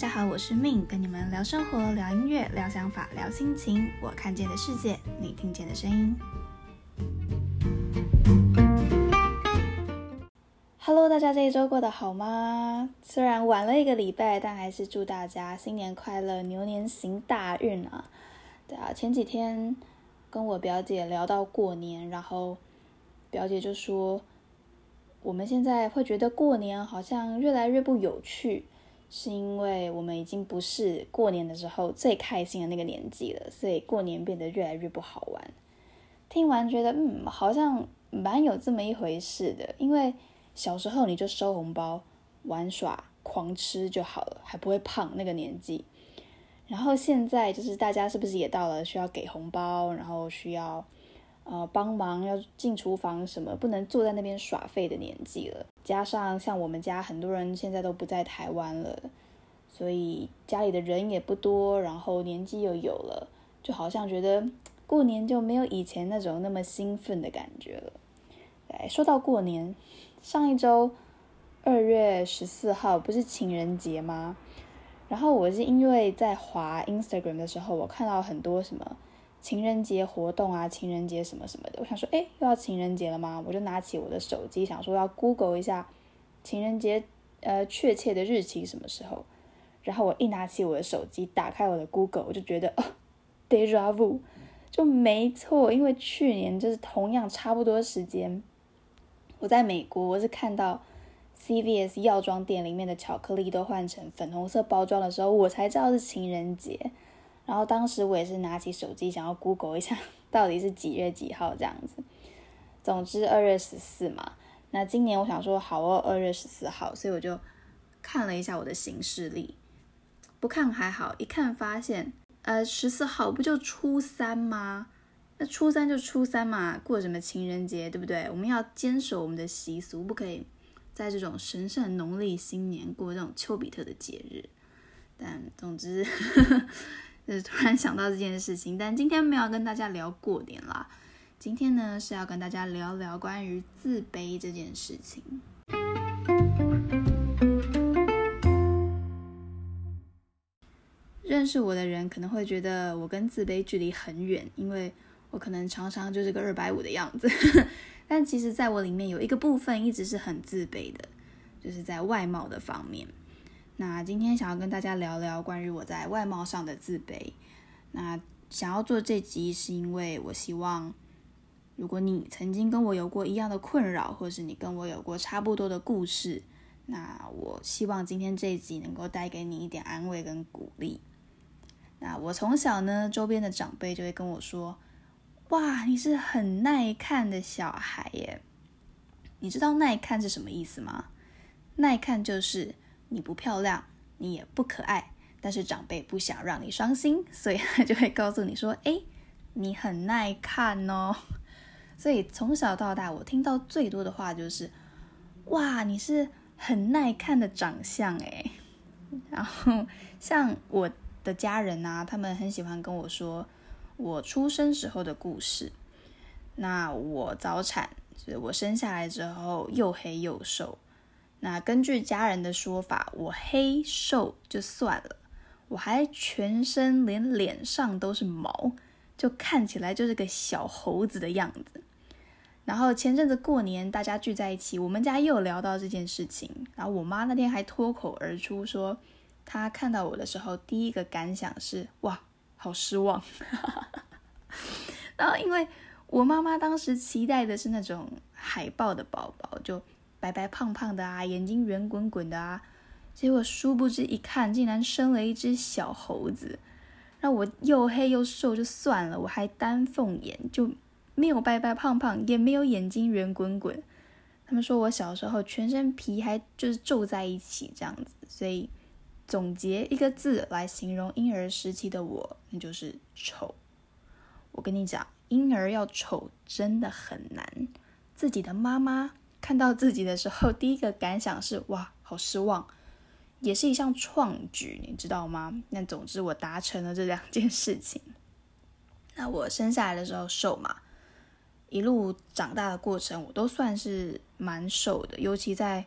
大家好，我是 Min，跟你们聊生活、聊音乐、聊想法、聊心情。我看见的世界，你听见的声音。Hello，大家这一周过得好吗？虽然晚了一个礼拜，但还是祝大家新年快乐，牛年行大运啊！对啊，前几天跟我表姐聊到过年，然后表姐就说，我们现在会觉得过年好像越来越不有趣。是因为我们已经不是过年的时候最开心的那个年纪了，所以过年变得越来越不好玩。听完觉得，嗯，好像蛮有这么一回事的。因为小时候你就收红包、玩耍、狂吃就好了，还不会胖那个年纪。然后现在就是大家是不是也到了需要给红包，然后需要呃帮忙要进厨房什么，不能坐在那边耍废的年纪了。加上像我们家很多人现在都不在台湾了，所以家里的人也不多，然后年纪又有了，就好像觉得过年就没有以前那种那么兴奋的感觉了。哎，说到过年，上一周二月十四号不是情人节吗？然后我是因为在滑 Instagram 的时候，我看到很多什么。情人节活动啊，情人节什么什么的，我想说，哎，又要情人节了吗？我就拿起我的手机，想说要 Google 一下情人节，呃，确切的日期什么时候。然后我一拿起我的手机，打开我的 Google，我就觉得，哦，deja vu，就没错，因为去年就是同样差不多时间，我在美国，我是看到 CVS 药妆店里面的巧克力都换成粉红色包装的时候，我才知道是情人节。然后当时我也是拿起手机想要 Google 一下 到底是几月几号这样子。总之二月十四嘛，那今年我想说好哦，二月十四号，所以我就看了一下我的行事历。不看还好，一看发现，呃，十四号不就初三吗？那初三就初三嘛，过什么情人节，对不对？我们要坚守我们的习俗，不可以在这种神圣农历新年过这种丘比特的节日。但总之。就是突然想到这件事情，但今天没有跟大家聊过年啦。今天呢是要跟大家聊聊关于自卑这件事情。认识我的人可能会觉得我跟自卑距离很远，因为我可能常常就是个二百五的样子。但其实，在我里面有一个部分一直是很自卑的，就是在外貌的方面。那今天想要跟大家聊聊关于我在外貌上的自卑。那想要做这集，是因为我希望，如果你曾经跟我有过一样的困扰，或是你跟我有过差不多的故事，那我希望今天这一集能够带给你一点安慰跟鼓励。那我从小呢，周边的长辈就会跟我说：“哇，你是很耐看的小孩耶。”你知道耐看是什么意思吗？耐看就是。你不漂亮，你也不可爱，但是长辈不想让你伤心，所以他就会告诉你说：“哎，你很耐看哦。”所以从小到大，我听到最多的话就是：“哇，你是很耐看的长相哎。”然后像我的家人啊，他们很喜欢跟我说我出生时候的故事。那我早产，就是我生下来之后又黑又瘦。那根据家人的说法，我黑瘦就算了，我还全身连脸上都是毛，就看起来就是个小猴子的样子。然后前阵子过年，大家聚在一起，我们家又聊到这件事情。然后我妈那天还脱口而出说，她看到我的时候，第一个感想是哇，好失望。然后因为我妈妈当时期待的是那种海豹的宝宝，就。白白胖胖的啊，眼睛圆滚滚的啊，结果殊不知一看，竟然生了一只小猴子。让我又黑又瘦就算了，我还丹凤眼，就没有白白胖胖，也没有眼睛圆滚滚。他们说我小时候全身皮还就是皱在一起这样子，所以总结一个字来形容婴儿时期的我，那就是丑。我跟你讲，婴儿要丑真的很难，自己的妈妈。看到自己的时候，第一个感想是哇，好失望，也是一项创举，你知道吗？那总之我达成了这两件事情。那我生下来的时候瘦嘛，一路长大的过程我都算是蛮瘦的，尤其在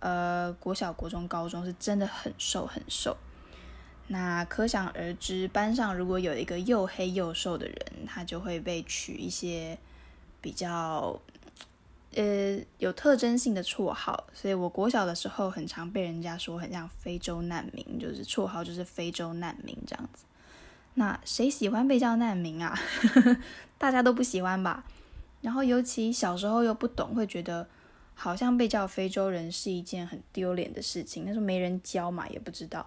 呃国小、国中、高中是真的很瘦很瘦。那可想而知，班上如果有一个又黑又瘦的人，他就会被取一些比较呃有特征性的绰号。所以我国小的时候，很常被人家说很像非洲难民，就是绰号就是非洲难民这样子。那谁喜欢被叫难民啊？大家都不喜欢吧？然后尤其小时候又不懂，会觉得好像被叫非洲人是一件很丢脸的事情。那时候没人教嘛，也不知道。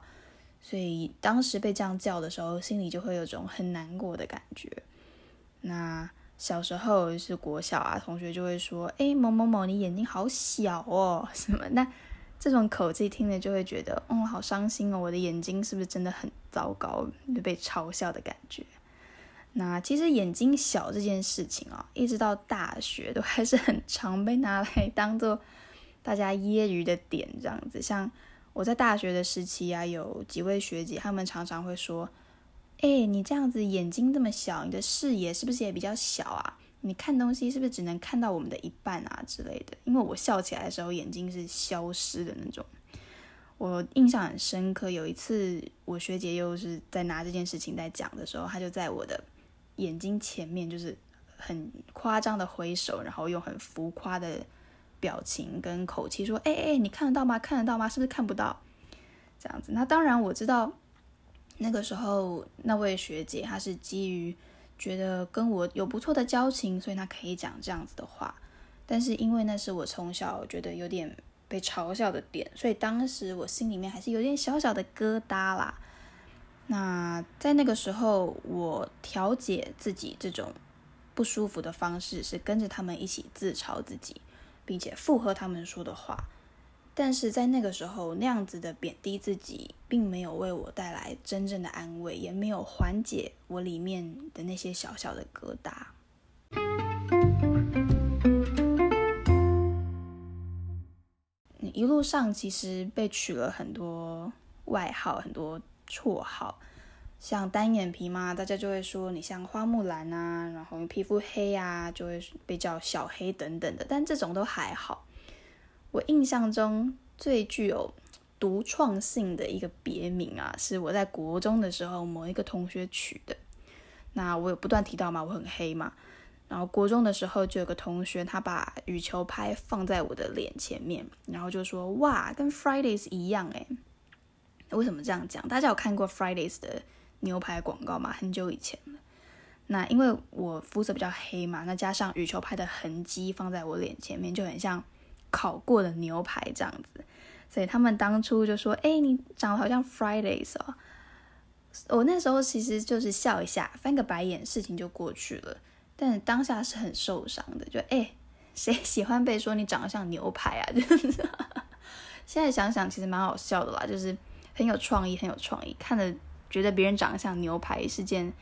所以当时被这样叫的时候，心里就会有种很难过的感觉。那小时候是国小啊，同学就会说：“哎，某某某，你眼睛好小哦，什么？”那这种口气听了就会觉得，嗯，好伤心哦，我的眼睛是不是真的很糟糕，就被嘲笑的感觉。那其实眼睛小这件事情啊，一直到大学都还是很常被拿来 当做大家揶揄的点，这样子，像。我在大学的时期啊，有几位学姐，她们常常会说：“哎，你这样子眼睛这么小，你的视野是不是也比较小啊？你看东西是不是只能看到我们的一半啊之类的？”因为我笑起来的时候，眼睛是消失的那种。我印象很深刻，有一次我学姐又是在拿这件事情在讲的时候，她就在我的眼睛前面，就是很夸张的挥手，然后用很浮夸的。表情跟口气说：“哎哎，你看得到吗？看得到吗？是不是看不到？这样子。那当然，我知道那个时候那位学姐她是基于觉得跟我有不错的交情，所以她可以讲这样子的话。但是因为那是我从小觉得有点被嘲笑的点，所以当时我心里面还是有点小小的疙瘩啦。那在那个时候，我调节自己这种不舒服的方式是跟着他们一起自嘲自己。”并且附和他们说的话，但是在那个时候，那样子的贬低自己，并没有为我带来真正的安慰，也没有缓解我里面的那些小小的疙瘩。一路上其实被取了很多外号，很多绰号，像单眼皮嘛，大家就会说你像花木兰啊，然后皮肤黑啊，就会被叫小黑等等的。但这种都还好。我印象中最具有独创性的一个别名啊，是我在国中的时候某一个同学取的。那我有不断提到嘛，我很黑嘛。然后国中的时候就有个同学，他把羽球拍放在我的脸前面，然后就说：“哇，跟 Fridays 一样诶。”为什么这样讲？大家有看过 Fridays 的？牛排广告吗，很久以前了。那因为我肤色比较黑嘛，那加上羽球拍的痕迹放在我脸前面，就很像烤过的牛排这样子。所以他们当初就说：“哎，你长得好像 Fridays 哦。”我那时候其实就是笑一下，翻个白眼，事情就过去了。但当下是很受伤的，就哎，谁喜欢被说你长得像牛排啊？就是现在想想，其实蛮好笑的啦，就是很有创意，很有创意，看着。觉得别人长得像牛排是件，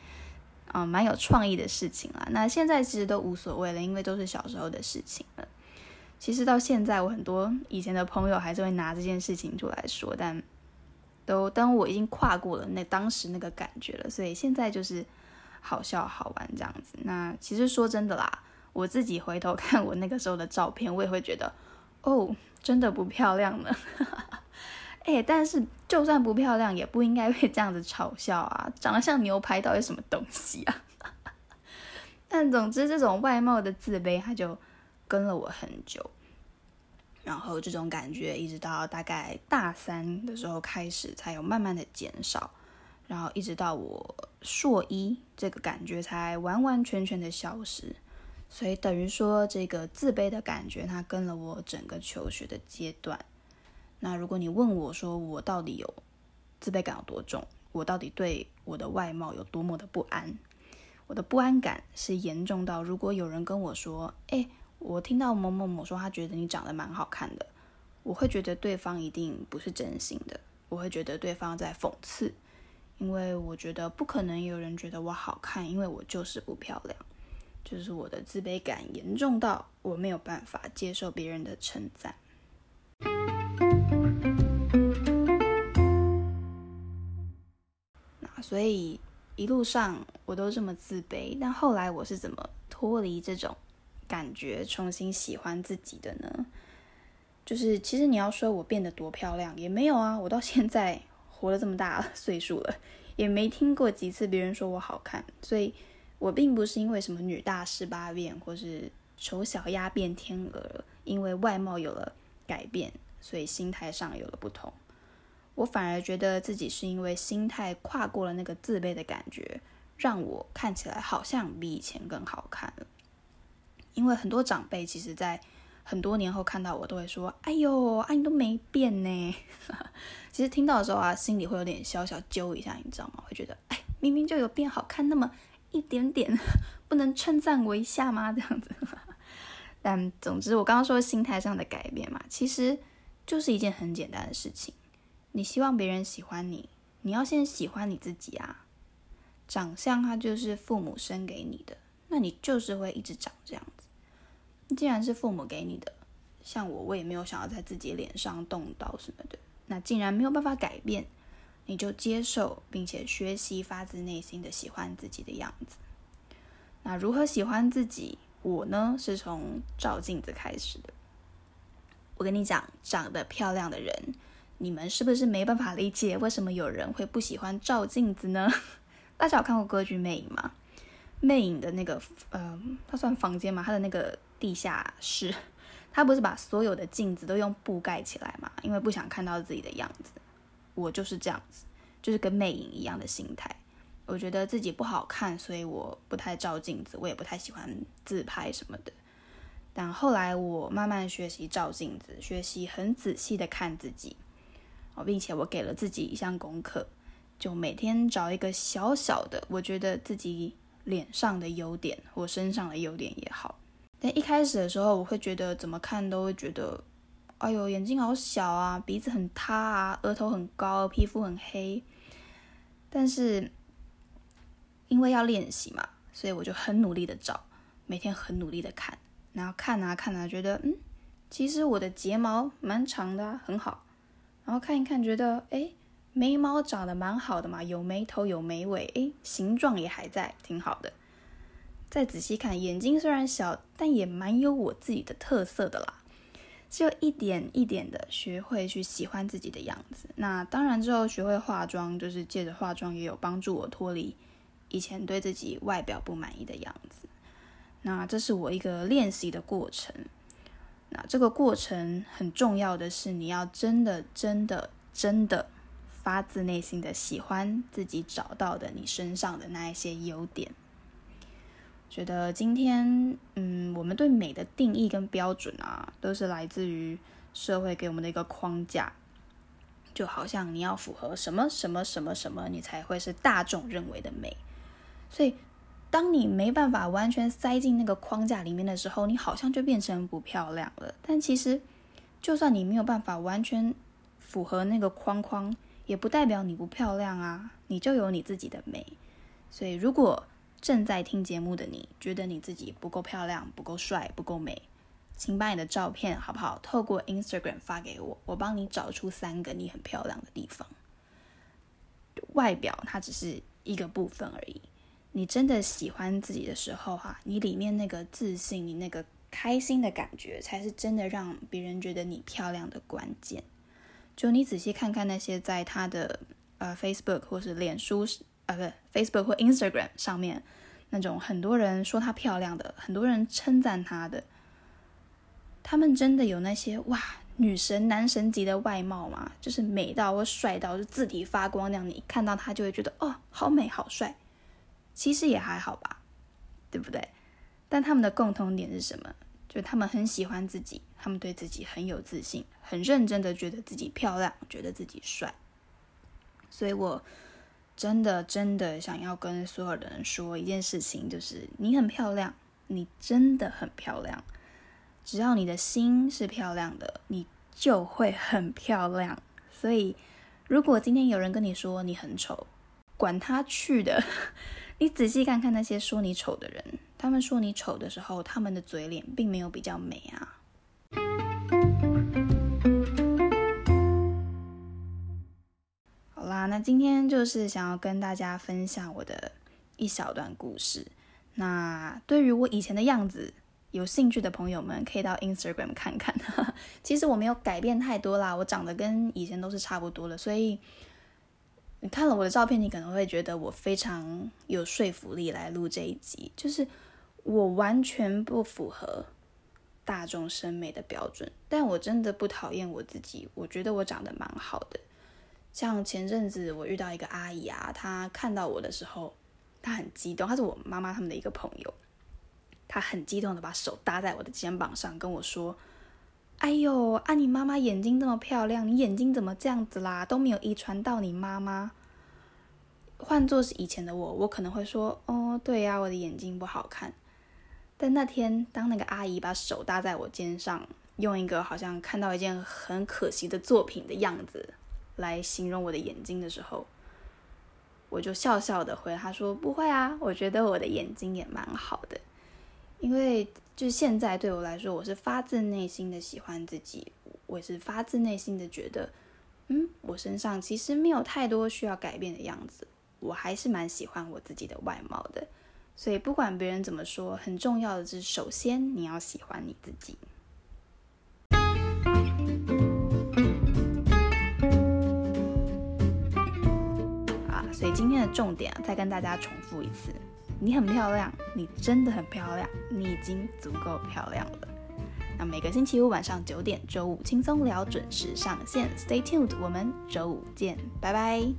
嗯，蛮有创意的事情啦。那现在其实都无所谓了，因为都是小时候的事情了。其实到现在，我很多以前的朋友还是会拿这件事情出来说，但都当我已经跨过了那当时那个感觉了，所以现在就是好笑好玩这样子。那其实说真的啦，我自己回头看我那个时候的照片，我也会觉得，哦，真的不漂亮呢。哎，但是就算不漂亮，也不应该被这样子嘲笑啊！长得像牛排到底什么东西啊？但总之，这种外貌的自卑，它就跟了我很久。然后这种感觉一直到大概大三的时候开始，才有慢慢的减少。然后一直到我硕一，这个感觉才完完全全的消失。所以等于说，这个自卑的感觉，它跟了我整个求学的阶段。那如果你问我说我到底有自卑感有多重，我到底对我的外貌有多么的不安？我的不安感是严重到，如果有人跟我说，哎，我听到某某某说他觉得你长得蛮好看的，我会觉得对方一定不是真心的，我会觉得对方在讽刺，因为我觉得不可能有人觉得我好看，因为我就是不漂亮，就是我的自卑感严重到我没有办法接受别人的称赞。所以一路上我都这么自卑，但后来我是怎么脱离这种感觉，重新喜欢自己的呢？就是其实你要说我变得多漂亮，也没有啊。我到现在活了这么大岁数了，也没听过几次别人说我好看，所以我并不是因为什么女大十八变，或是丑小鸭变天鹅，因为外貌有了改变，所以心态上有了不同。我反而觉得自己是因为心态跨过了那个自卑的感觉，让我看起来好像比以前更好看了。因为很多长辈其实，在很多年后看到我，都会说：“哎呦，啊你都没变呢。”其实听到的时候啊，心里会有点小小揪一下，你知道吗？会觉得：“哎，明明就有变好看那么一点点，不能称赞我一下吗？”这样子。但总之，我刚刚说心态上的改变嘛，其实就是一件很简单的事情。你希望别人喜欢你，你要先喜欢你自己啊。长相它就是父母生给你的，那你就是会一直长这样。既然是父母给你的，像我，我也没有想要在自己脸上动刀什么的。那既然没有办法改变，你就接受并且学习发自内心的喜欢自己的样子。那如何喜欢自己？我呢是从照镜子开始的。我跟你讲，长得漂亮的人，你们是不是没办法理解为什么有人会不喜欢照镜子呢？大家有看过歌剧《魅影》吗？《魅影》的那个，呃，它算房间吗？它的那个。地下室，他不是把所有的镜子都用布盖起来嘛？因为不想看到自己的样子。我就是这样子，就是跟魅影一样的心态。我觉得自己不好看，所以我不太照镜子，我也不太喜欢自拍什么的。但后来我慢慢学习照镜子，学习很仔细的看自己，哦，并且我给了自己一项功课，就每天找一个小小的，我觉得自己脸上的优点或身上的优点也好。但一开始的时候，我会觉得怎么看都会觉得，哎呦，眼睛好小啊，鼻子很塌啊，额头很高，皮肤很黑。但是因为要练习嘛，所以我就很努力的找，每天很努力的看，然后看啊看啊，觉得嗯，其实我的睫毛蛮长的，很好。然后看一看，觉得哎，眉毛长得蛮好的嘛，有眉头有眉尾，哎，形状也还在，挺好的。再仔细看，眼睛虽然小，但也蛮有我自己的特色的啦。就一点一点的学会去喜欢自己的样子。那当然之后学会化妆，就是借着化妆也有帮助我脱离以前对自己外表不满意的样子。那这是我一个练习的过程。那这个过程很重要的是，你要真的、真的、真的发自内心的喜欢自己找到的你身上的那一些优点。觉得今天，嗯，我们对美的定义跟标准啊，都是来自于社会给我们的一个框架，就好像你要符合什么什么什么什么，你才会是大众认为的美。所以，当你没办法完全塞进那个框架里面的时候，你好像就变成不漂亮了。但其实，就算你没有办法完全符合那个框框，也不代表你不漂亮啊，你就有你自己的美。所以，如果正在听节目的你，觉得你自己不够漂亮、不够帅、不够美，请把你的照片好不好？透过 Instagram 发给我，我帮你找出三个你很漂亮的地方。外表它只是一个部分而已。你真的喜欢自己的时候，哈，你里面那个自信、你那个开心的感觉，才是真的让别人觉得你漂亮的关键。就你仔细看看那些在他的呃 Facebook 或是脸书。啊，不，Facebook 或 Instagram 上面那种很多人说她漂亮的，很多人称赞她的，他们真的有那些哇女神男神级的外貌吗？就是美到或帅到就自体发光那样，你看到他就会觉得哦，好美好帅。其实也还好吧，对不对？但他们的共同点是什么？就他们很喜欢自己，他们对自己很有自信，很认真的觉得自己漂亮，觉得自己帅。所以我。真的，真的想要跟所有的人说一件事情，就是你很漂亮，你真的很漂亮。只要你的心是漂亮的，你就会很漂亮。所以，如果今天有人跟你说你很丑，管他去的，你仔细看看那些说你丑的人，他们说你丑的时候，他们的嘴脸并没有比较美啊。好啦那今天就是想要跟大家分享我的一小段故事。那对于我以前的样子有兴趣的朋友们，可以到 Instagram 看看。其实我没有改变太多啦，我长得跟以前都是差不多的，所以你看了我的照片，你可能会觉得我非常有说服力来录这一集，就是我完全不符合大众审美的标准，但我真的不讨厌我自己，我觉得我长得蛮好的。像前阵子我遇到一个阿姨啊，她看到我的时候，她很激动，她是我妈妈他们的一个朋友，她很激动的把手搭在我的肩膀上跟我说。哎呦，啊！你妈妈眼睛这么漂亮，你眼睛怎么这样子啦？都没有遗传到你妈妈。换作是以前的我，我可能会说，哦，对呀，我的眼睛不好看。但那天，当那个阿姨把手搭在我肩上，用一个好像看到一件很可惜的作品的样子来形容我的眼睛的时候，我就笑笑的回她说：“不会啊，我觉得我的眼睛也蛮好的。”因为就是现在对我来说，我是发自内心的喜欢自己，我是发自内心的觉得，嗯，我身上其实没有太多需要改变的样子，我还是蛮喜欢我自己的外貌的。所以不管别人怎么说，很重要的是，首先你要喜欢你自己。啊，所以今天的重点啊，再跟大家重复一次。你很漂亮，你真的很漂亮，你已经足够漂亮了。那每个星期五晚上九点，周五轻松聊准时上线，Stay tuned，我们周五见，拜拜。